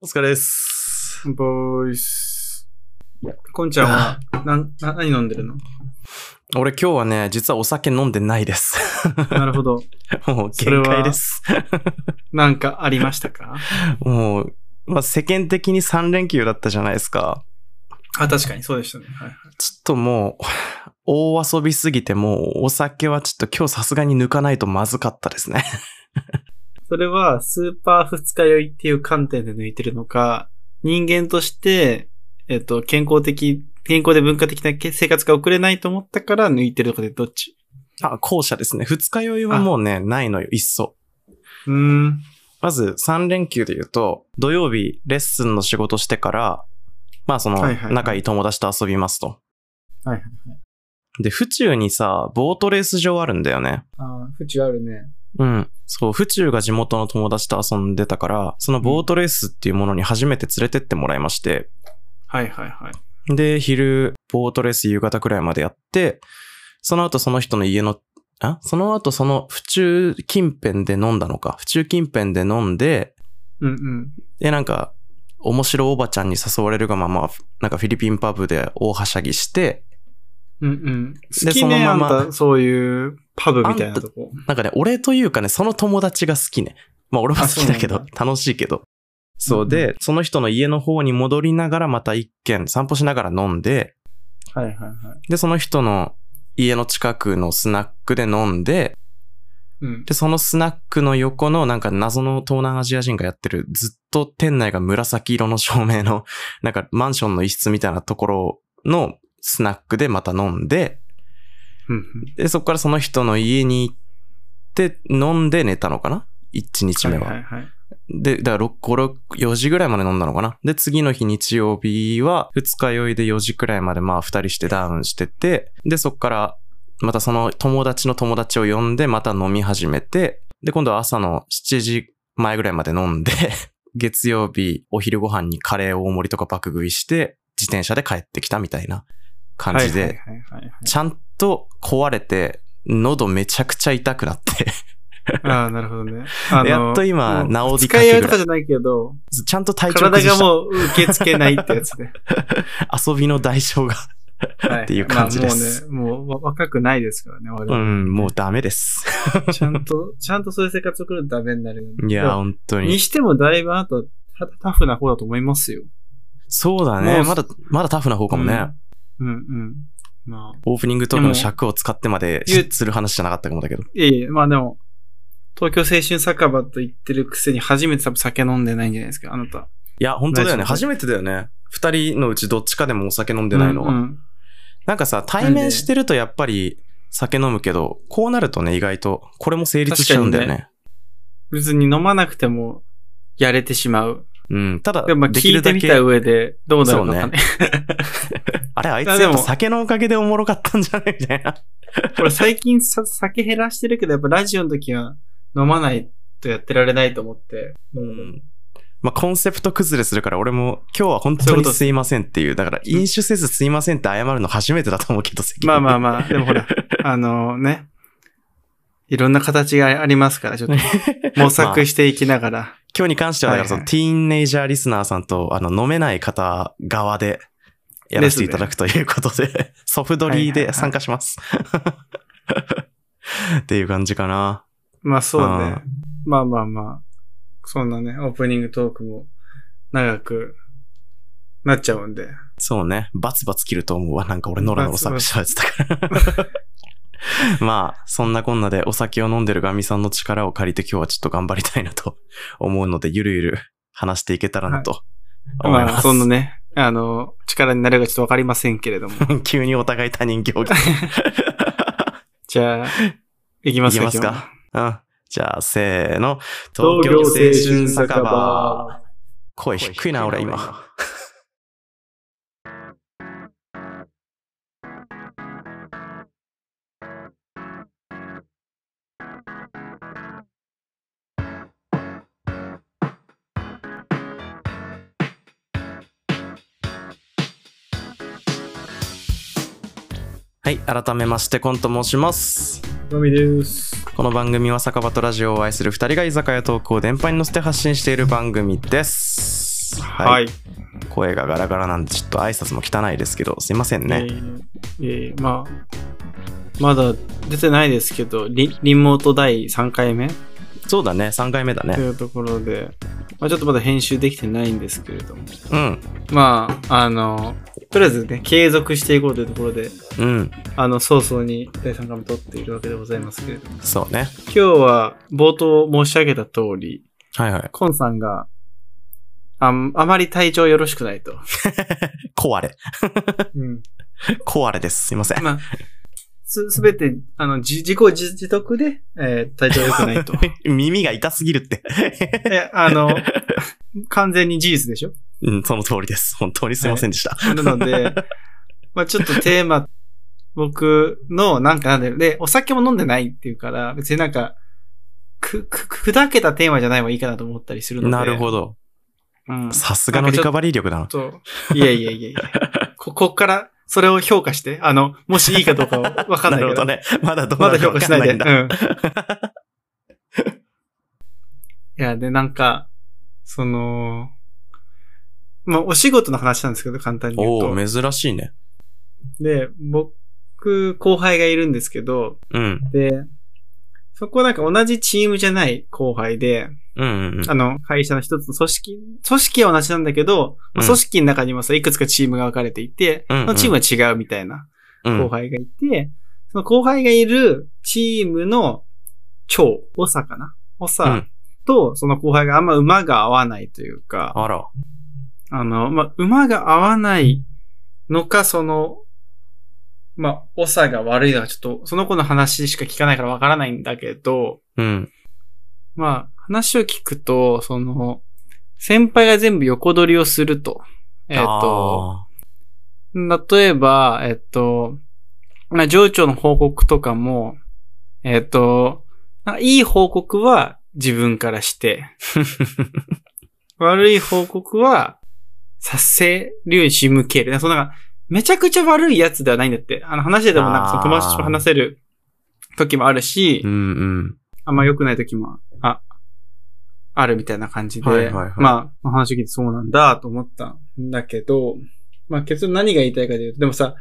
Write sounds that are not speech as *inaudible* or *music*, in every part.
お疲れです。ボーイス。こんちゃんは、なん、な、何飲んでるの？俺今日はね、実はお酒飲んでないです。なるほど。*laughs* もう限界です。なんかありましたか？*laughs* もう、まあ、世間的に3連休だったじゃないですか。あ、確かにそうでしたね。はいはい。ちょっともう、大遊びすぎてもうお酒はちょっと今日さすがに抜かないとまずかったですね。それは、スーパー二日酔いっていう観点で抜いてるのか、人間として、えっと、健康的、健康で文化的な生活が送れないと思ったから抜いてるのかでどっち？あ、後者ですね。二日酔いはもうね、ないのよ、いっそ。うーん。まず3連休で言うと、土曜日レッスンの仕事してから、まあその仲いい友達と遊びますと。はいはいはい。で、府中にさ、ボートレース場あるんだよね。ああ、府中あるね。うん。そう、府中が地元の友達と遊んでたから、そのボートレースっていうものに初めて連れてってもらいまして、はいはいはい。で、昼、ボートレース夕方くらいまでやって、その後その人の家の、あ？その後その府中近辺で飲んだのか。府中近辺で飲んで、うんうん。で、なんか、面白おばちゃんに誘われるがまま、なんかフィリピンパブで大はしゃぎして、うんうん。で好きね、そのままあんた、そういうパブみたいなとこ。なんかね、俺というかね、その友達が好きね。まあ俺も好きだけど楽しいけど。そううんで、その人の家の方に戻りながらまた一軒散歩しながら飲んで、はいはいはい。で、その人の家の近くのスナックで飲んで、うん。で、そのスナックの横のなんか謎の東南アジア人がやってるずっと店内が紫色の照明のなんかマンションの一室みたいなところのスナックでまた飲んで、うんで、そこからその人の家に行って飲んで寝たのかな ?1 日目は。はいはいはい。で、だから6、5、6、4時ぐらいまで飲んだのかな？で、次の日日曜日は2日酔いで4時くらいまでまあ2人してダウンしてて、で、そこからまたその友達の友達を呼んでまた飲み始めて、で、今度は朝の7時前ぐらいまで飲んで、*laughs* 月曜日お昼ご飯にカレー大盛りとか爆食いして、自転車で帰ってきたみたいな感じで。ちゃんと壊れて、喉めちゃくちゃ痛くなって、ああ、なるほどね。*laughs* あやっと今治りかけ使い合いとかじゃないけど、ちゃんと体調。体がもう受け付けないってやつね。*laughs* 遊びの代償が。はっていう感じですまあもうね、もうわ若くないですからね、我う々。ん、もうダメです。*laughs* ちゃんと、ちゃんとそういう生活を送るとダメになるよね。いや、本当にに。してもだいぶあとタタフな方だと思いますよ。そうだね。まだ、まだタフな方かもね。うん、うん、うん。まあ、オープニングトークの尺を使ってまでする話じゃなかったかもだけど。いえいえ、まあでも、東京青春酒場と言ってるくせに初めて多分酒飲んでないんじゃないですか、あなた。いや、本当だよね。初めてだよね。二人のうちどっちかでもお酒飲んでないのは。うんうんなんかさ、対面してるとやっぱり酒飲むけど、こうなるとね、意外と、これも成立しちゃうんだよね。別に飲まなくても、やれてしまう。うん。ただ、でもまあ聞いてみた、上で、どうなるのかね。*laughs* あれ、あいつあでも酒のおかげでおもろかったんじゃないみたいな。俺最近さ酒減らしてるけど、やっぱラジオの時は飲まないとやってられないと思って。うん。まあ、コンセプト崩れするから、俺も今日は本当にすいませんっていう。だから、飲酒せずすいませんって謝るの初めてだと思うけど、まあまああ。まあ、でもほら、*laughs* あのね、いろんな形がありますから、ちょっと *laughs* 模索していきながら。今日に関しては、だからその、はいはいティーンネイジャーリスナーさんと、あの、飲めない方側で、やらせていただくということで、ソフドリーで参加します。*laughs* っていう感じかな。まあそうねうん。まあまあまあ、そんなね、オープニングトークも長くなっちゃうんで。そうね。バツバツ切ると思うわ。なんか俺ノロノロ作したやつだから。*laughs* *laughs* まあ、そんなこんなでお酒を飲んでるガミさんの力を借りて今日はちょっと頑張りたいなと *laughs* 思うので、ゆるゆる *laughs* 話していけたらなと思います。まあ、そんなね、あの、力になるかちょっとわかりませんけれども。急にお互い他人行儀。じゃあ、いきますか。いきますか？うん。じゃあ、せーの。東京青春酒場。場。声低いな、俺今。はい、改めまして、コンと申します。のみです。この番組は酒場とラジオを愛する二人が居酒屋トークを電波に乗せて発信している番組です。ます。はい。声がガラガラなんで、ちょっと挨拶も汚いですけど、すいませんね。えーえーまあ、まだ出てないですけど、リリモート第3回目？そうだね、3回目だね。というところで、まあ、ちょっとまだ編集できてないんですけれども。うん。まあ、あの、とりあえずね、継続していこうというところで、うん。あの、早々に第3回目撮っているわけでございますけれども。そうね。今日は冒頭申し上げた通り、はいはい。コンさんが、あんあまり体調よろしくないと。*laughs* 壊れ。うん。*laughs* 壊れです。すいません。まあ、す、すべて、あの、自自己自自得で、えー体調良くないと。*laughs* 耳が痛すぎるって。え、あの、完全に事実でしょ？うん、その通りです。本当にすいませんでした。なので、*laughs* まあちょっとテーマ、僕の、なんかなんだよ。で、お酒も飲んでないっていうから、別になんか、く、く、砕けたテーマじゃない方がいいかなと思ったりするので。なるほど。うん。さすがのリカバリー力だな。そう。いやいやいやいや。*laughs* こ、こっから、それを評価して、あの、もしいいかどうかわかんないけど。*laughs* なるほどね。まだどうまだなるかわ評価しないで。かんないんだ。うん。いや、で、なんか、その、まあ、お仕事の話なんですけど、簡単に言うと。おお珍しいね。で、僕、後輩がいるんですけど、うん。で、そこはなんか同じチームじゃない後輩で、うんうんうん。あの、会社の一つの組織、組織は同じなんだけど、まあうん組織の中にもさ、いくつかチームが分かれていて、うんうんそのチームは違うみたいなうん後輩がいて、その後輩がいるチームの長、長かな？長うんと、その後輩があんま馬が合わないというか、あら。あの、まあ、馬が合わないのか、その、まあ、長が悪いのか、ちょっと、その子の話しか聞かないからわからないんだけど、うん。まあ、話を聞くと、その、先輩が全部横取りをすると。えっ、と、例えば、えっと、まあ、上長の報告とかも、えっと、なんかいい報告は自分からして、*laughs* 悪い報告はさせるように仕向ける。そのなんか、めちゃくちゃ悪いやつではないんだって。あの話でもなんかその友達と話せる時もあるし、うんうん。あんま良くない時も、あ、あるみたいな感じで、はいはいはいまあ、話を聞いてそうなんだと思ったんだけど、まあ結論何が言いたいかというと、でもさ、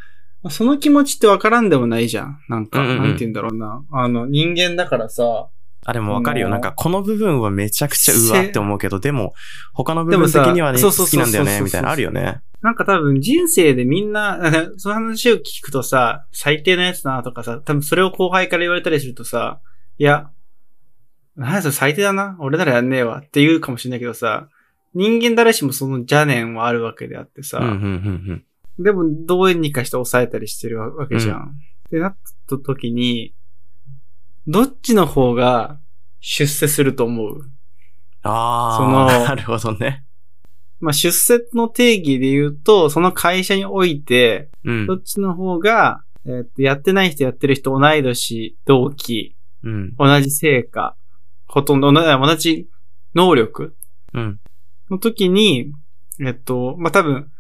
まあその気持ちってわからんでもないじゃん。なんか、うんうんうんなんて言うんだろうな。あの、人間だからさ、あ、でもわかるよ。なんか、この部分はめちゃくちゃうわって思うけど、でも、他の部分的にはね、好きなんだよね、みたいなのあるよね。なんか多分人生でみんな、その話を聞くとさ、最低なやつだなとかさ、多分それを後輩から言われたりするとさ、いや、何やそれ最低だな。俺ならやんねえわって言うかもしれないけどさ、人間誰しもその邪念はあるわけであってさ、うんうんうんでもどうにかして抑えたりしてるわけじゃん。ってなった時に、どっちの方が出世すると思う？あそのあ、なるほどね。まあ、出世の定義で言うと、その会社において、うんど。っちの方が、えーとやってない人やってる人同い年、同期、うん。同じ成果、ほとんど同同じ能力うん。の時に、えっと、まあ、多分、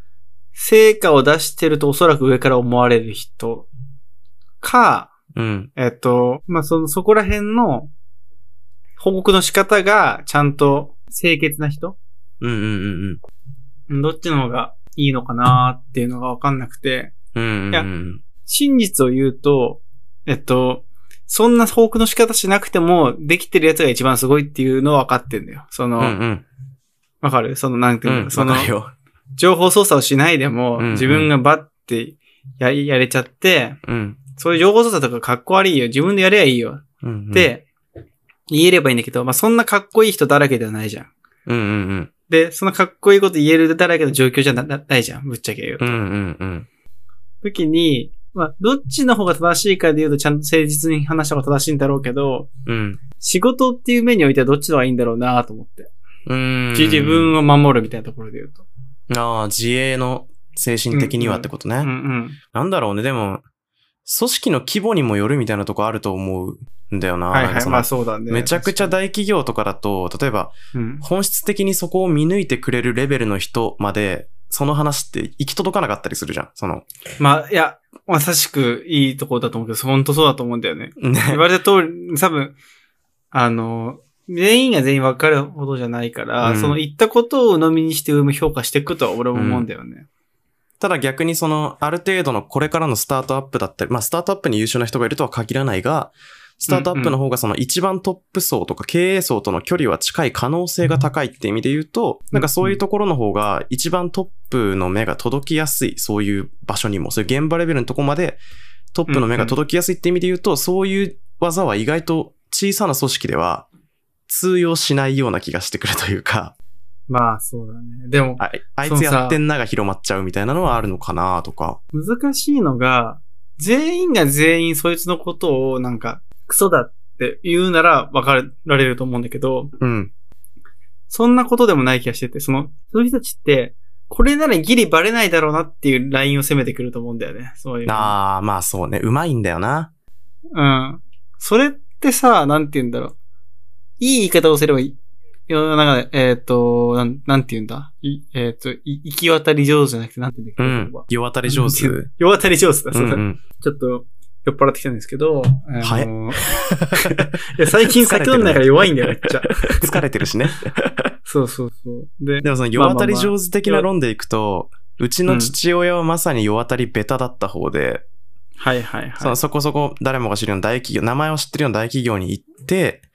成果を出してるとおそらく上から思われる人か、うん。えっと、まあ、その、そこら辺の報告の仕方がちゃんと清潔な人？うんうんうんどっちの方がいいのかなっていうのがわかんなくて、うん。うんうんいやうん。真実を言うと、えっと、そんな報告の仕方しなくても、できてるやつが一番すごいっていうのは分かってんだよ。その、わ、うんうん。かる？その、なんていうの、うん。その。情報操作をしないでも、うんうん自分がバッてや、やれちゃって、うん。そういう情報操作とかかっこ悪いよ。自分でやればいいよ。うんうん、って、言えればいいんだけど、まあ、そんなかっこいい人だらけではないじゃん。うんうんうん。で、そのかっこいいこと言えるだらけの状況じゃななないじゃん。ぶっちゃけ言うと。うんうんうん。時に、まあ、どっちの方が正しいかで言うとちゃんと誠実に話した方が正しいんだろうけど、うん。仕事っていう面においてはどっちの方がいいんだろうなと思って。うん。自分を守るみたいなところで言うと。ああ、自衛の精神的にはってことね。うんうん。なんだろうね、でも、組織の規模にもよるみたいなとこあると思うんだよな。はいはい。まあそうだね。めちゃくちゃ大企業とかだと、例えば、うん。本質的にそこを見抜いてくれるレベルの人まで、その話って行き届かなかったりするじゃん。その、まあ、いや、まさしくいいところだと思うけど、本当そうだと思うんだよね。*laughs* ね。言われた通り、多分、あの、全員が全員分かるほどじゃないから、うんその言ったことを鵜呑みにして評価していくとは俺も思うんだよね。ただ逆にその、ある程度のこれからのスタートアップだったり、まあスタートアップに優秀な人がいるとは限らないが、スタートアップの方がその一番トップ層とか経営層との距離は近い可能性が高いって意味で言うと、なんかそういうところの方が一番トップの目が届きやすい、そういう場所にも、そういう現場レベルのとこまでトップの目が届きやすいって意味で言うと、そういう技は意外と小さな組織では通用しないような気がしてくるというか、まあそうだね。でも、ああいつやってんなが広まっちゃうみたいなのはあるのかなとか。難しいのが、全員が全員そいつのことをなんか、クソだって言うなら分かられると思うんだけど、うん。そんなことでもない気がしてて、その、そういう人たちって、これならギリバレないだろうなっていうラインを攻めてくると思うんだよね。そういうの。ああ、まあそうね。うまいんだよな。うん。それってさ、なんて言うんだろう。いい言い方をすればいい。世の中で、えっ、と、なん、なんて言うんだ？いえっ、と、い行き渡り上手じゃなくて、なんて言うんだっけ、うん。世渡り上手。*laughs* 世渡り上手だ、うそうだ。んうん。*laughs* ちょっと、酔っ払ってきたんですけど、はい *laughs* いや、最近酒飲んないから弱いんだよ、めっちゃ。疲れてるしね。そうそうそう。で、でもその世渡り上手的な論でいくと、うちの父親はまさに世渡りベタだった方で、はいはいはい。そのそこそこ誰もが知るような大企業、名前を知ってるような大企業に行って、うん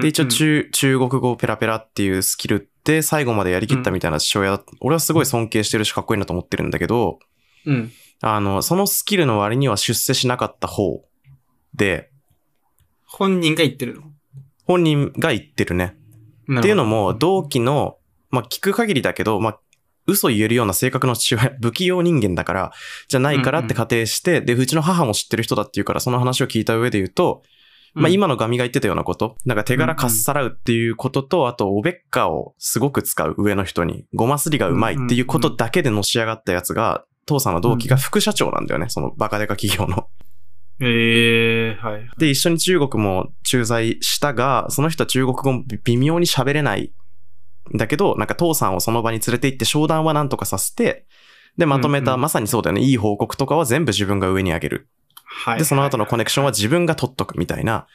で、一応うん中、中国語ペラペラっていうスキルって最後までやりきったみたいな父親だ、俺はすごい尊敬してるしかっこいいなと思ってるんだけど、うん。あの、そのスキルの割には出世しなかった方で、本人が言ってるの？本人が言ってるね。っていうのも、同期の、まあ、聞く限りだけど、まあ、嘘言えるような性格の父親、*laughs* 不器用人間だから、じゃないからって仮定して、で、うちの母も知ってる人だっていうから、その話を聞いた上で言うと、まあ、今のガミが言ってたようなこと、なんか手柄かっさらうっていうことと、あと、おべっかをすごく使う上の人に、ごますりがうまいっていうことだけでのし上がったやつが、父さんの同期が副社長なんだよね、そのバカデカ企業の。ええはい。で、一緒に中国も駐在したが、その人は中国語微妙に喋れないんだけど、なんか父さんをその場に連れて行って商談はなんとかさせて、で、まとめた、うんうんまさにそうだよね、いい報告とかは全部自分が上に上げる。はい。で、その後のコネクションは自分が取っとくみたいな。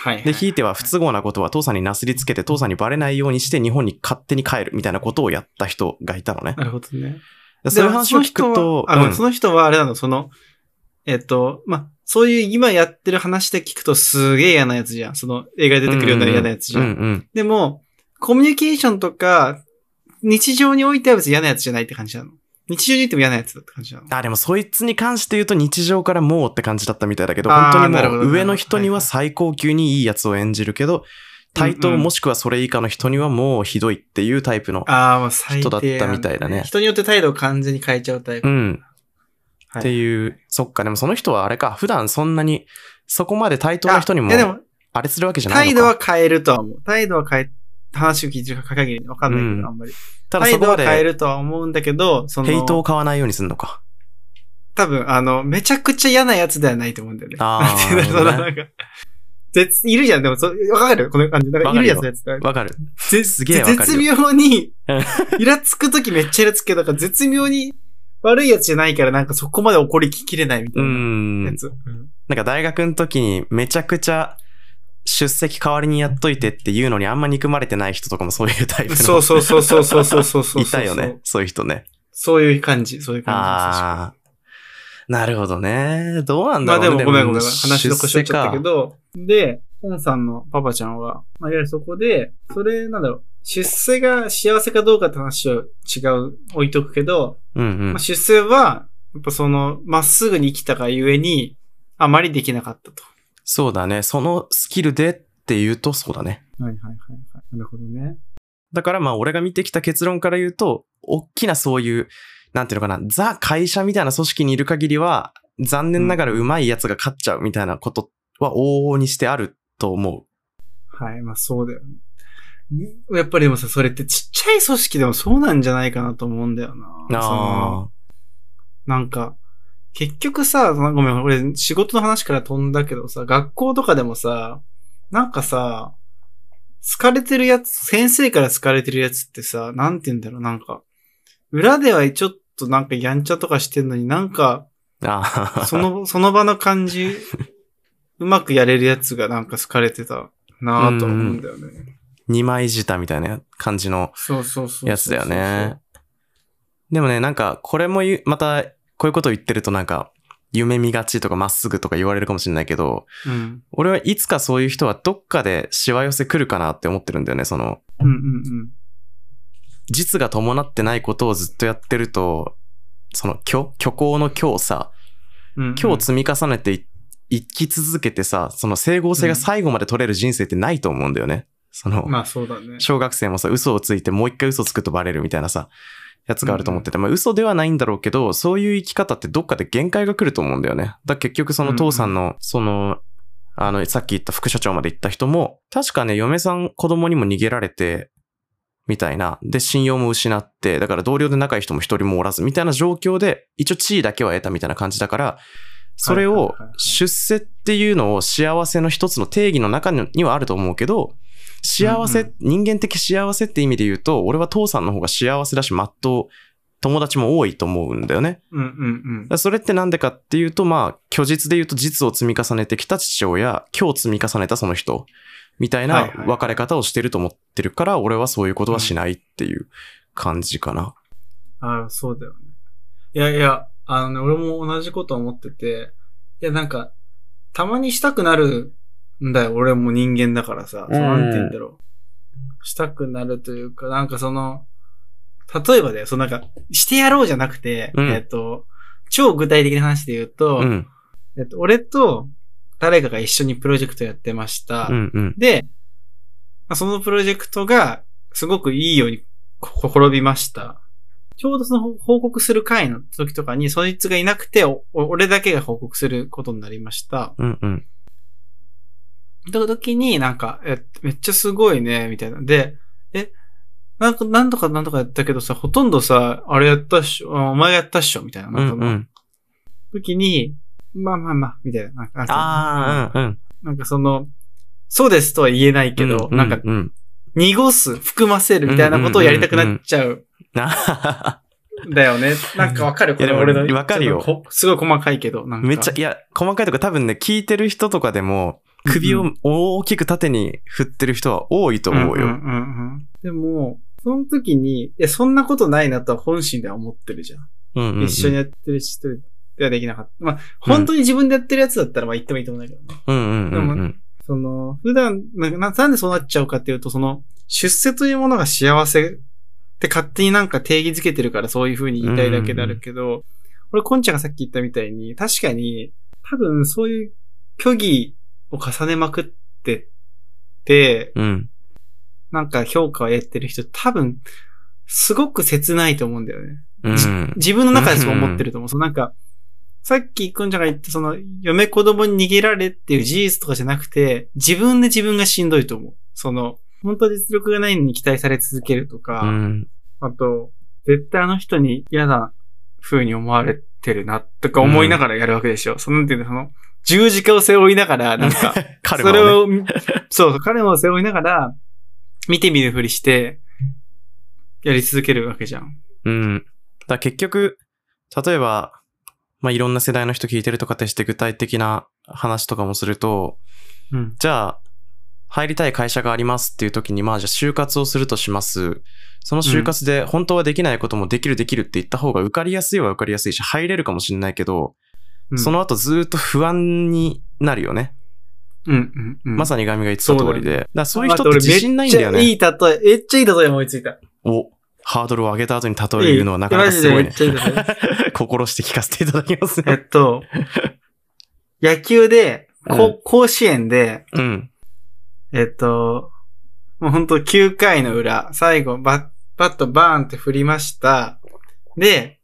はい。で、ひいては不都合なことは父さんになすりつけて、父さんにバレないようにして日本に勝手に帰るみたいなことをやった人がいたのね。なるほどね。でそういう話を聞くと、あ、うんその人はあれなの、その、えっと、ま、そういう今やってる話で聞くとすげえ嫌なやつじゃん。その映画に出てくるような嫌なやつじゃん。うんうん。でも、コミュニケーションとか、日常においては別に嫌なやつじゃないって感じなの？日常においても嫌なやつだって感じなの？あ、でもそいつに関して言うと日常からもうって感じだったみたいだけど、あー本当にもう上の人には最高級にいいやつを演じるけど、対等もしくはそれ以下の人にはもうひどいっていうタイプの。ああ、もう最低人だったみたいだね人によって態度を完全に変えちゃうタイプ。うん。はいっていう、そっか、でもその人はあれか、普段そんなに、そこまで対等な人にもあいや、でも、あれするわけじゃない態度のか。は変えるとは思う。態度は変え、話を聞いてる限りわかんないけど、うんあんまり。ただそこまで、は変えるとは思うんだけど、その、ヘイトを買わないようにするのか。多分、あの、めちゃくちゃ嫌なやつではないと思うんだよね。あー *laughs* なんていうんだろうななんか、絶、いるじゃん。でも、そわかるこの感じ。なんかいるやつのやつ。わかる。ぜすげえわかるよ絶妙にうん、イラつくときめっちゃイラつくけど、なんか絶妙に悪いやつじゃないから、なんかそこまで怒りきれないみたう。いなんやつ。うんなんか大学の時にめちゃくちゃ出席代わりにやっといてっていうのにあんま憎まれてない人とかもそういうタイプの。そうそうそうそうそうそうそうそう。いたよね。。そういう人ね。そういう感じ、そういう感じ。ああ。なるほどね。どうなんだろうね。まあでもごめんごめん。話の腰折っちゃったけど、で、本さんのパパちゃんは、まあ、いわゆるそこで、それ、なんだろう、出世が幸せかどうかって話を違う、置いとくけど、うんうんまあ、。出世は、やっぱその、まっすぐに生きたがゆえに、あまりできなかったと。そうだね。そのスキルでって言うとそうだね。はいはいはいはい。なるほどね。だからまあ俺が見てきた結論から言うと、大きなそういう、なんていうのかな、ザ会社みたいな組織にいる限りは、残念ながら上手いやつが勝っちゃうみたいなことは往々にしてあると思はい、まあそうだよね。やっぱりでもさ、それってちっちゃい組織でもそうなんじゃないかなと思うんだよな。う。そのあなんか、結局さ、ごめん、俺仕事の話から飛んだけどさ、学校とかでもさ、なんかさ、好かれてるやつ、先生から好かれてるやつってさ、なんて言うんだろう、なんか、裏ではちょっとなんかやんちゃとかしてんのになんか。その、*laughs* その場の感じ、うまくやれるやつがなんか好かれてたなぁと思うんだよね。二枚舌みたいな感じのそうそうそうそう。やつだよね。。でもね、なんか、これもまた、こういうことを言ってるとなんか、夢見がちとかまっすぐとか言われるかもしれないけど、うん。俺はいつかそういう人はどっかでしわ寄せ来るかなって思ってるんだよね。その、うんうん実が伴ってないことをずっとやってると、その虚、虚構の虚をさ、うん。うんうん今日積み重ねてい生き続けてさ、その整合性が最後まで取れる人生ってないと思うんだよね。その、まあそうだね。小学生もさ、嘘をついてもう一回嘘つくとバレるみたいなさ、やつがあると思ってて、まあ嘘ではないんだろうけど、そういう生き方ってどっかで限界が来ると思うんだよね。だ結局その父さんの、その、あの、さっき言った副社長まで言った人も、確かね、嫁さん子供にも逃げられて、みたいな。で、信用も失って、だから同僚で仲いい人も一人もおらず、みたいな状況で、一応地位だけは得たみたいな感じだから、それを出世っていうのを幸せの一つの定義の中にはあると思うけど、幸せ、うんう人間的幸せって意味で言うと、俺は父さんの方が幸せだし、まっとう、友達も多いと思うんだよね。うんうんうんそれってなんでかっていうと、まあ、虚実で言うと実を積み重ねてきた父親、今日積み重ねたその人、みたいないははいはい別れ方をしてると思ってるから、俺はそういうことはしないっていう感じかな。ああ、そうだよね。いやいや、あのね、俺も同じこと思ってて、いやなんか、たまにしたくなるんだよ、俺も人間だからさ。うんなんて言うんだろう。したくなるというか、なんかその、例えばだよ、そのなんか、してやろうじゃなくて、うんえっと、超具体的な話で言うと、うん。えっと、俺と誰かが一緒にプロジェクトやってました。うんうん。で、まあそのプロジェクトがすごくいいようにこ転びました。ちょうどその報告する回の時とかに、そいつがいなくて、お俺だけが報告することになりました。うんうん。と時になんか、え、めっちゃすごいね、みたいな。で、え、なんか、なんとかなんとかやったけどさ、ほとんどさ、あれやったっしょ、あお前がやったっしょ、みたいな。うなんかそのんうん。時に、まあまあまあ、みたいな。なんかああ、うんうん。なんかその、そうですとは言えないけど、うなんか、うん。濁す、含ませるみたいなことをやりたくなっちゃう。あだよね。なんかわかるこれ俺の。わかるよすごい細かいけど、なんか。めっちゃ、いや、細かいとか多分ね、聞いてる人とかでも、首を大きく縦に振ってる人は多いと思うよ。んんうんうんでも、その時に、いや、そんなことないなとは本心では思ってるじゃん。うんうんうん一緒にやってる人ではできなかった。まあ、本当に自分でやってるやつだったら、まあ言ってもいいと思うんだけどね。うんうんうんうん。その、普段なな、なんでそうなっちゃうかっていうと、その、出世というものが幸せって勝手になんか定義づけてるからそういう風に言いたいだけであるけど、俺、コンちゃんがさっき言ったみたいに、確かに、多分そういう虚偽を重ねまくってて、うん。なんか評価を得てる人、多分、すごく切ないと思うんだよね。うん。自分の中でそう思ってると思う。そのなんか、さっきくんちゃんが言ったその、嫁子供に逃げられっていう事実とかじゃなくて、自分で自分がしんどいと思う。その、本当は実力がないのに期待され続けるとか、うん。あと、絶対あの人に嫌な風に思われてるな、とか思いながらやるわけでしょ。その、なんていうの、その、十字架を背負いながら、*laughs* なんか、彼それ。を、そう、彼も背負いながら、見てみるふりして、やり続けるわけじゃん。うん。だから結局、例えば、まあ、いろんな世代の人聞いてるとかってして具体的な話とかもすると、うん。じゃあ、入りたい会社がありますっていう時に、まあじゃあ就活をするとします。その就活で本当はできないこともできるできるって言った方が受かりやすいは受かりやすいし、入れるかもしれないけど、うんその後ずーっと不安になるよね。うん、うん、うん。まさにガミが言ってた通りで。だからそういう人って自信ないんだよね。いい例え、めっちゃいい例え思いついた。お、ハードルを上げた後に例えるのはなかなかすごいねいい例え。*laughs* 心して聞かせていただきますえね。っと、野球で、こうん甲子園で、うん。えっと、もうほんと9回の裏、最後、バッ、バットバーンって振りました。で、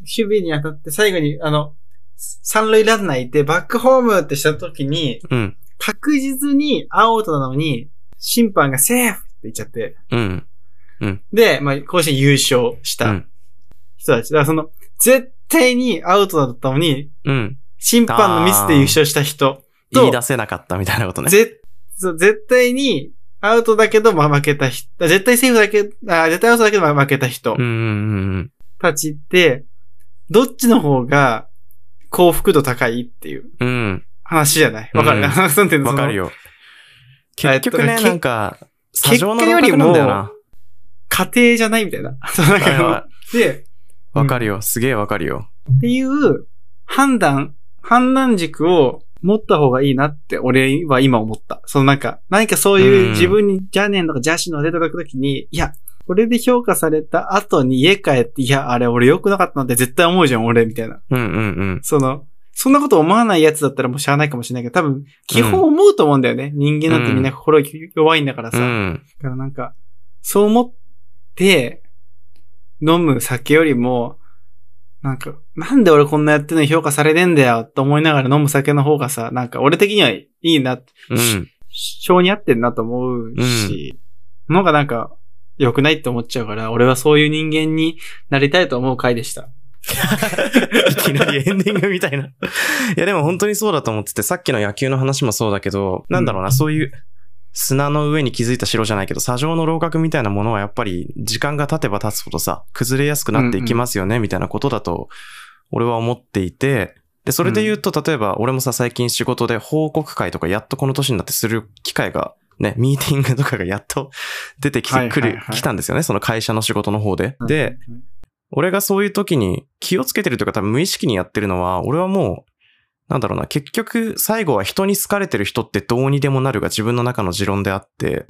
守備に当たって最後に、あの、三塁ランナーいて、バックホームってした時に、うん。確実にアウトなのに、審判がセーフって言っちゃって、うん。で、まあ、甲子園優勝したうん。人たち。だからその、絶対にアウトだったのに、うん。審判のミスで優勝した人と言い出せなかったみたいなことね。ぜそう絶対にアウトだけどまあ負けた人、絶対セーフだけ、あ絶対アウトだけどまあ負けた人うんうんうんたちって、どっちの方が幸福度高いっていううん。うん。話じゃない？わかる、うんなんていうの？わかる。よ。結局ね、えっとなんか、砂上の楼閣なんだよな。家庭じゃないみたいな。そうなんかはいはで、わかるよ。すげえわかるよ。っていう判断、判断軸を持った方がいいなって俺は今思った。そのなんか、何かそういう自分に邪念とか邪心の出た時に、いや、これで評価された後に家帰って、いや、あれ俺良くなかったなって絶対思うじゃん、俺、みたいな。うんうんうん。その、そんなこと思わないやつだったらもうしゃあないかもしれないけど、多分、基本思うと思うんだよね。人間なんてみんな心弱いんだからさ。うん。だからなんか、そう思って、飲む酒よりも、なんか、なんで俺こんなやってんのに評価されねえんだよって思いながら飲む酒の方がさ、なんか俺的にはいいな、うん。性に合ってんなと思うし、のがなんか、良くないって思っちゃうから、俺はそういう人間になりたいと思う回でした。*laughs* いきなりエンディングみたいな。いやでも本当にそうだと思ってて、さっきの野球の話もそうだけど、なんだろうな、そういう砂の上に築いた城じゃないけど、砂上の楼閣みたいなものはやっぱり時間が経てば経つほどさ、崩れやすくなっていきますよね、みたいなことだと、俺は思っていて、で、それで言うと、例えば、俺もさ、最近仕事で報告会とかやっとこの年になってする機会が、ね、ミーティングとかがやっと出てきてくる、来たんですよね、その会社の仕事の方で。で、、俺がそういう時に気をつけてるというか多分無意識にやってるのは、俺はもう、なんだろうな、結局最後は人に好かれてる人ってどうにでもなるが自分の中の持論であって、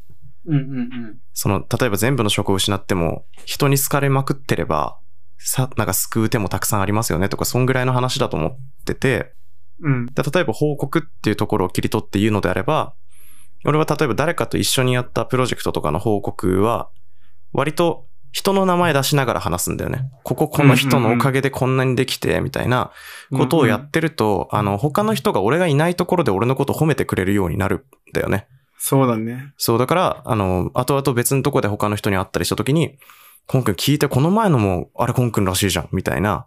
うんうんうん。その、例えば全部の職を失っても、人に好かれまくってれば、さ、なんか救う手もたくさんありますよねとか、そんぐらいの話だと思ってて、うん。で例えば報告っていうところを切り取って言うのであれば、俺は例えば誰かと一緒にやったプロジェクトとかの報告は、割と人の名前出しながら話すんだよね。こここの人のおかげでこんなにできて、みたいなことをやってると、あの、他の人が俺がいないところで俺のことを褒めてくれるようになるんだよね。そうだね。そう、だから、あの、後々別のとこで他の人に会ったりしたときに、コン君聞いて、この前のも、あれコン君らしいじゃん、みたいな。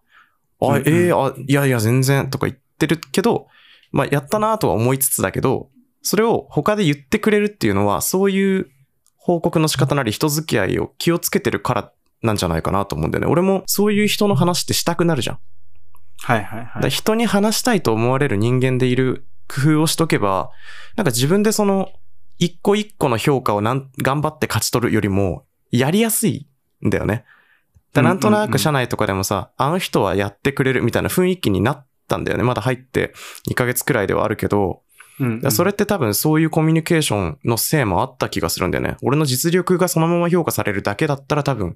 あ、うんうんええあ、いやいや、全然、とか言ってるけど、まあ、やったなとは思いつつだけど、それを他で言ってくれるっていうのは、そういう報告の仕方なり人付き合いを気をつけてるからなんじゃないかなと思うんだよね。俺もそういう人の話ってしたくなるじゃん。はいはいはい。人に話したいと思われる人間でいる工夫をしとけば、なんか自分でその、一個一個の評価をなん頑張って勝ち取るよりも、やりやすいんだよね。だなんとなく社内とかでもさ、あの人はやってくれるみたいな雰囲気になったんだよね。まだ入って2ヶ月くらいではあるけど、うんそれって多分そういうコミュニケーションのせいもあった気がするんだよね。俺の実力がそのまま評価されるだけだったら多分、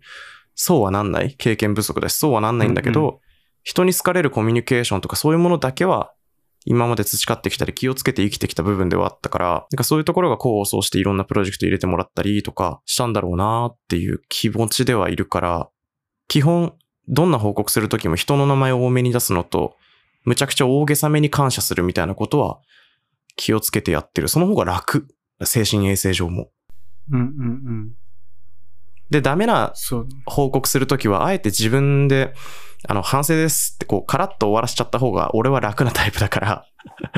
そうはなんない。経験不足だし、そうはなんないんだけど、うん人に好かれるコミュニケーションとかそういうものだけは、今まで培ってきたり気をつけて生きてきた部分ではあったから、なんかそういうところが功を奏していろんなプロジェクト入れてもらったりとかしたんだろうなっていう気持ちではいるから、基本、どんな報告するときも人の名前を多めに出すのと、むちゃくちゃ大げさめに感謝するみたいなことは気をつけてやってる。その方が楽。精神衛生上も。うんうんうん。で、ダメな。報告するときは、あえて自分で、あの、反省ですって、こう、カラッと終わらしちゃった方が、俺は楽なタイプだから。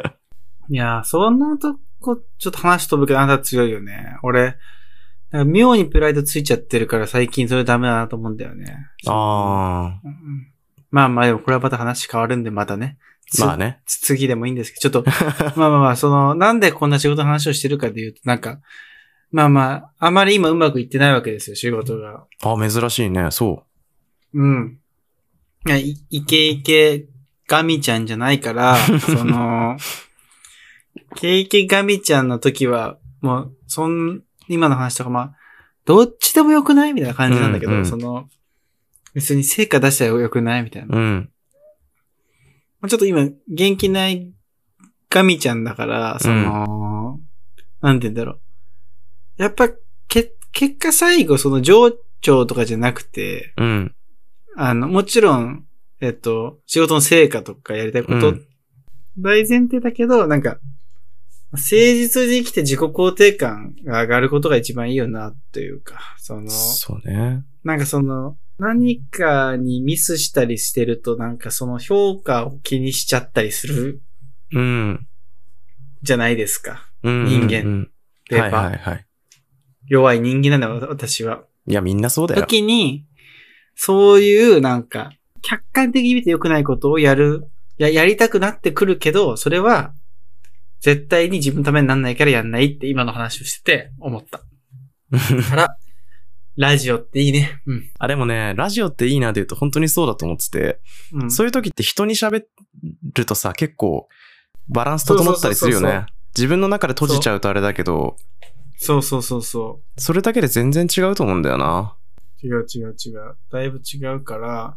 *laughs* いやー、そんなとこ、ちょっと話飛ぶけど、あなた強いよね。俺、なんか妙にプライドついちゃってるから最近それダメだなと思うんだよね。あうんうんまあまあでもこれはまた話変わるんでまたね。あ。まあね。つ次でもいいんですけど、ちょっと、*laughs* まあまあまあ、その、なんでこんな仕事の話をしてるかで言うと、なんか、まあまあ、あまり今うまくいってないわけですよ、仕事が。あ珍しいね。そうん。いや、いイケイケガミちゃんじゃないから、*laughs* その、イケイケガミちゃんの時は、もう、そん、今の話とかまあ、どっちでもよくないみたいな感じなんだけど、うんうんその、別に成果出したらよくないみたいな。う。うん。まあちょっと今、元気ないガミちゃんだから、その、なんて言うんだろう。やっぱ、け、結果最後、その上長とかじゃなくて、うん。あの、もちろん、えっと、仕事の成果とかやりたいこと、うん大前提だけど、なんか、誠実に生きて自己肯定感が上がることが一番いいよな、というか、その、そうね。なんかその、何かにミスしたりしてると、なんかその評価を気にしちゃったりするうん。じゃないですか。うん。人間うんはいはいはい。弱い人間なんだよ、私は。いや、みんなそうだよ。時に、そういうなんか、客観的に見て良くないことをやる、や、やりたくなってくるけど、それは、絶対に自分のためになんないからやんないって今の話をしてて思った。*laughs* から、ラジオっていいね。うん。あ、でもね、ラジオっていいなで言うと本当にそうだと思ってて、うん、そういう時って人に喋るとさ、結構バランス整ったりするよね。自分の中で閉じちゃうとあれだけど、そうそうそうそそれだけで全然違うと思うんだよな。う。違う違う違う。だいぶ違うから、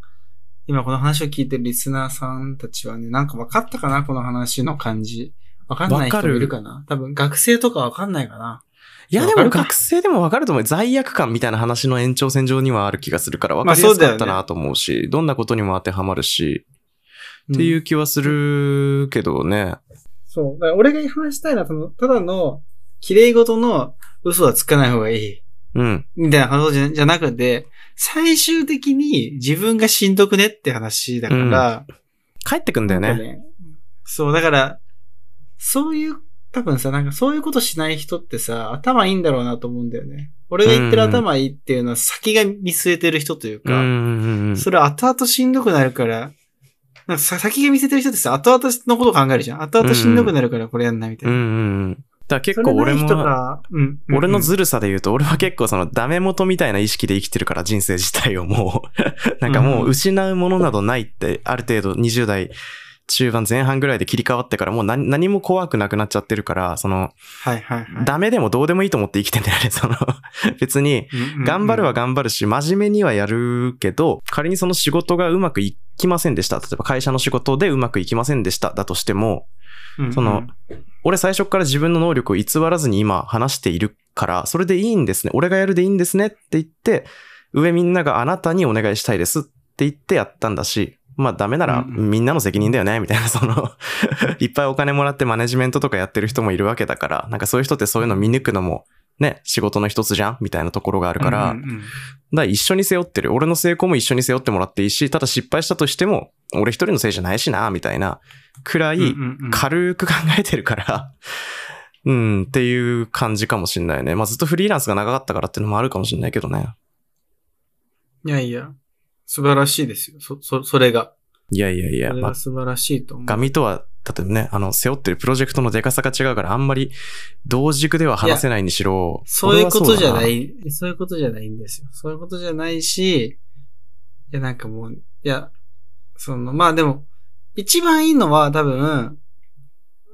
今この話を聞いてるリスナーさんたちはね、なんか分かったかなこの話の感じ。分かんない人もいるかな多分学生とか分かんないかないやでも学生でもわかると思う。罪悪感みたいな話の延長線上にはある気がするから分まあかりやすかったなと思うし、どんなことにも当てはまるし、っていう気はするけどね。そう。だから俺が話したいのは、その、ただの、綺麗事の嘘はつかない方がいい。うん。みたいな話じゃなくて、最終的に自分がしんどくねって話だから、帰ってくんだよなんかね。そう、だから、そういう、多分さ、なんかそういうことしない人ってさ、頭いいんだろうなと思うんだよね。俺が言ってる頭いいっていうのは先が見据えてる人というか。それ後々しんどくなるから、なんかさ先が見せてる人ってさ、後々のこと考えるじゃん。後々しんどくなるからこれやんないみたいな。うんうんうん。だ結そ構俺も、が、うん。俺のずずるさで言うと、俺は結構そのダメ元みたいな意識で生きてるから人生自体をもう、なんかもう失うものなどないって、ある程度20代中盤前半ぐらいで切り替わってからもう何何も怖くなくなっちゃってるから、その、はいはいはい。ダメでもどうでもいいと思って生きてんだよね、その、*laughs* 別に、頑張るは頑張るし、真面目にはやるけど、仮にその仕事がうまくいきませんでした。例えば会社の仕事でうまくいきませんでした。だとしても、張その、俺最初から自分の能力を偽らずに今話しているから、それでいいんですね。俺がやるでいいんですねって言って、上みんながあなたにお願いしたいですって言ってやったんだし、まあダメならみんなの責任だよね、みたいな、その、*laughs* いっぱいお金もらってマネジメントとかやってる人もいるわけだから、なんかそういう人ってそういうの見抜くのも、ね、仕事の一つじゃんみたいなところがあるから、うんうんうんだ一緒に背負ってる。俺の成功も一緒に背負ってもらっていいし、ただ失敗したとしても、俺一人のせいじゃないしな、みたいな、くらい軽く考えてるから、*laughs* うん、っていう感じかもしんないね。まあずっとフリーランスが長かったからっていうのもあるかもしんないけどね。いやいや、素晴らしいですよ。そ、そ、それが。いやいやいや、まあそれが、素晴らしいと思う。ガミとは、例えばね、あの、背負ってるプロジェクトのデカさが違うから、あんまり同軸では話せないにしろ。そういうことじゃな。い、そういうことじゃないんですよ。そういうことじゃないし、いや、なんかもう、いや、その、まあでも、一番いいのは多分、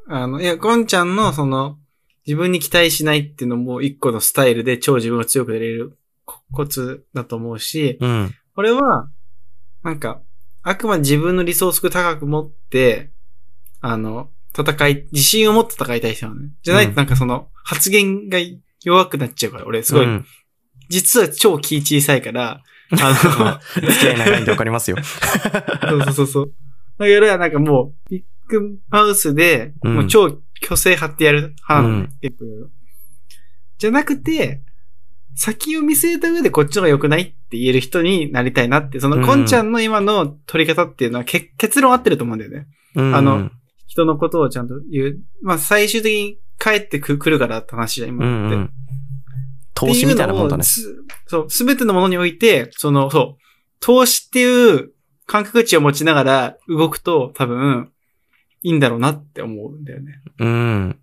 あの、いや、ゴンちゃんのその、自分に期待しないっていうのも一個のスタイルで超自分が強く出れるココツだと思うし、うん。これは、なんか、あくまで自分のリソースを高く持って、あの、戦い、自信を持って戦いたい人なのね。じゃないとうんなんかその、発言が弱くなっちゃうから、俺すごい、うん実は超気小さいから、*laughs* あ付き合い長いんでわかりますよ。の、*laughs* そうそうそうそう。だからなんかもう、ビッグマウスで、うんもう超虚勢張ってやる派なのね、うん結構じゃなくて、先を見据えた上でこっちの方が良くないって言える人になりたいなって、その、うんこんちゃんの今の取り方っていうのはけ結論合ってると思うんだよね。うんあの、人のことをちゃんと言う。まあ、最終的に帰ってくるからって話じゃ今って。うん。投資みたいなもんだね。すそう、すべてのものにおいて、その、そう、投資っていう感覚値を持ちながら動くと多分、いいんだろうなって思うんだよね。うん。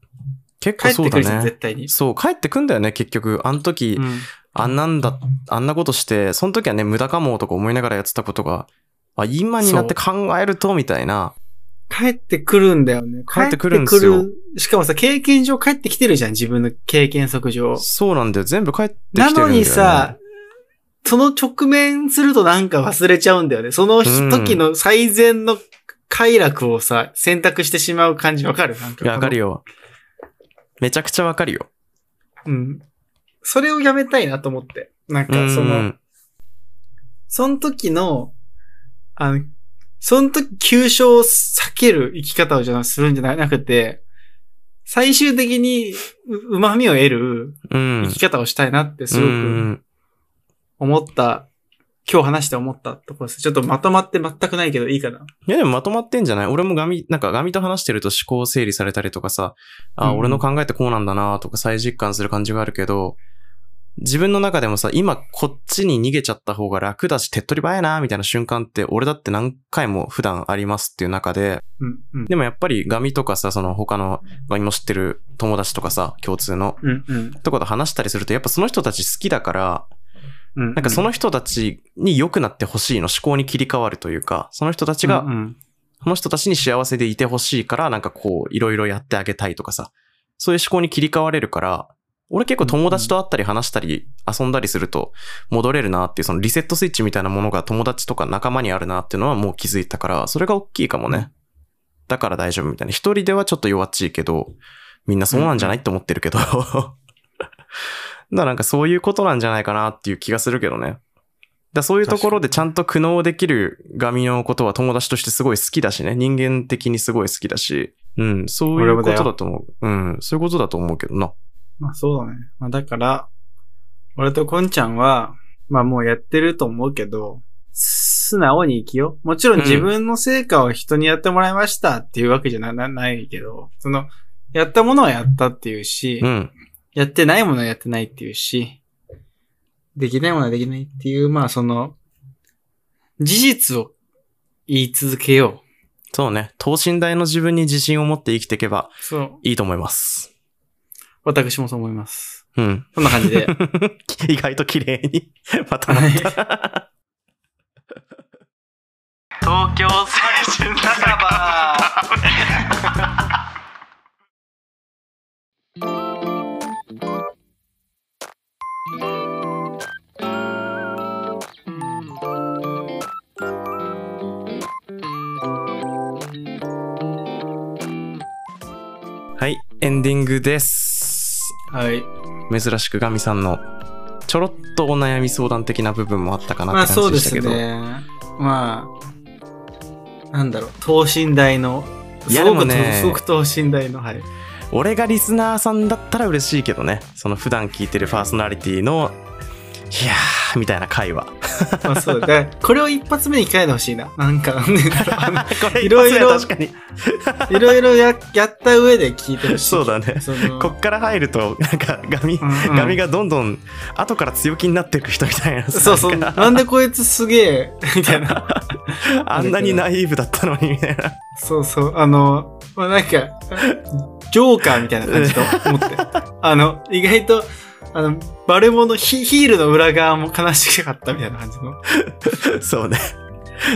結帰ってくるじゃん、構そうだね絶。対に。そう、帰ってくんだよね、結局。あの時、うん。あんなんだ、あんなことして、その時はね、無駄かもとか思いながらやってたことが、あ、今になって考えると、みたいな。帰ってくるんだよね。帰ってくるんですよしかもさ、経験上帰ってきてるじゃん、自分の経験則上。そうなんだよ。全部帰ってきてるんだよ、ね。なのにさ、その直面するとなんか忘れちゃうんだよね。そのうん時の最善の快楽をさ、選択してしまう感じわかる？なんかわかるよ。よ。めちゃくちゃわかるよ。うん。それをやめたいなと思って。なんうか、その、ん。その時の、あの、その時急所を避ける生き方をじゃするんじゃなくて、最終的にう旨味を得るうん。生き方をしたいなってすごうくん思った、今日話して思ったところです。ちょっとまとまって全くないけどいいかな。いやでもまとまってんじゃない？俺もガミ、なんかガミと話してると思考整理されたりとかさ、あ、うん俺の考えってこうなんだなとか再実感する感じがあるけど、自分の中でもさ、今こっちに逃げちゃった方が楽だし、手っ取り早いな、みたいな瞬間って、俺だって何回も普段ありますっていう中で、うん、うん。でもやっぱりガミとかさ、その他のガミも知ってる友達とかさ、共通の、うん、うん。とかと話したりすると、やっぱその人たち好きだから、うん。なんかその人たちに良くなってほしいの思考に切り替わるというか、その人たちがうん、うんその人たちに幸せでいてほしいから、なんかこう、いろいろやってあげたいとかさ、そういう思考に切り替われるから、俺結構友達と会ったり話したり遊んだりすると戻れるなっていうそのリセットスイッチみたいなものが友達とか仲間にあるなっていうのはもう気づいたから、それが大きいかもね。だから大丈夫みたいな。一人ではちょっと弱っちいけど、みんなそうなんじゃないって思ってるけど。*laughs* だからなんかそういうことなんじゃないかなっていう気がするけどね。だそういうところでちゃんと苦悩できるガミのことは友達としてすごい好きだしね。人間的にすごい好きだし。うん、そういうことだと思う。うん、そういうことだと思うけどな。まあそうだね。まあだから、俺とこんちゃんは、まあもうやってると思うけど、素直に生きよう。もちろん自分の成果を人にやってもらいましたっていうわけじゃななないけど、その、やったものはやったっていうし、うん。やってないものはやってないっていうし、できないものはできないっていう、まあその、事実を言い続けよそうね。等身大の自分に自信を持って生きていけば。いいと思います。私もそう思います。うん。そんな感じで。*laughs* 意外と綺麗に *laughs* まとまった。*laughs* 東京青春酒場はい、エンディングです。はい。珍しくガミさんのちょろっとお悩み相談的な部分もあったかなまあってそうです感じでしたけど。ね。まあ、なんだろう、等身大の、いやでもねすごく等身大の、はい。俺がリスナーさんだったら嬉しいけどね。その普段聞いてるパーソナリティの、いやー、みたいな会話。まあそうだ。だからこれを一発目に書いてほしいな。なんか、*laughs* いろいろ。いろいろややった上で聞いてほしい。そうだねこっから入ると、なんかガミ、うんうんガミがどんどん後から強気になっていく人みたいなさ。そうそう。なんかなんでこいつすげえ、みたいな。*laughs* あんなにナイーブだったのに、みたいな。そうそう。あの、まあ、なんか、ジョーカーみたいな感じと思って。*laughs* あの、意外と、あの、バレモノヒ、ヒールの裏側も悲しかったみたいな感じの。*laughs* そうね。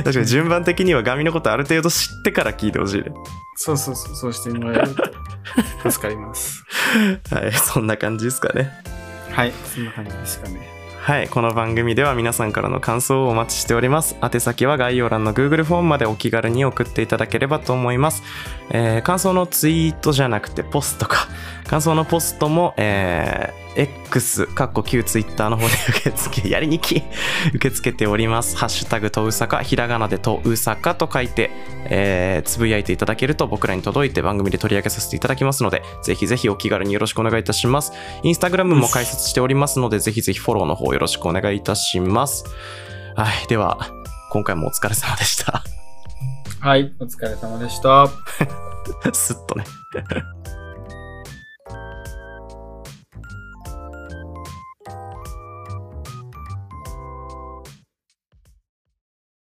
確かに順番的にはガミのことある程度知ってから聞いてほしいね。そうそうそう、そうしてもらえると *laughs* 助かります。はい、そんな感じですかね。はい、そんな感じですかね。はい、この番組では皆さんからの感想をお待ちしております。宛先は概要欄の Google フォームまでお気軽に送っていただければと思います。えー感想のツイートじゃなくてポストか。感想のポストも、えー X、かっこ旧 Twitter の方で受け付け、*laughs* やりにき受け付けております。ハッシュタグとうさか、ひらがなでとうさかと書いて、えーつぶやいていただけると僕らに届いて番組で取り上げさせていただきますので、ぜひぜひお気軽によろしくお願いいたします。インスタグラムも開設しておりますので、ぜひぜひフォローの方よろしくお願いいたします。はい。では、今回もお疲れ様でした。はい、お疲れ様でした。*laughs* すっとね。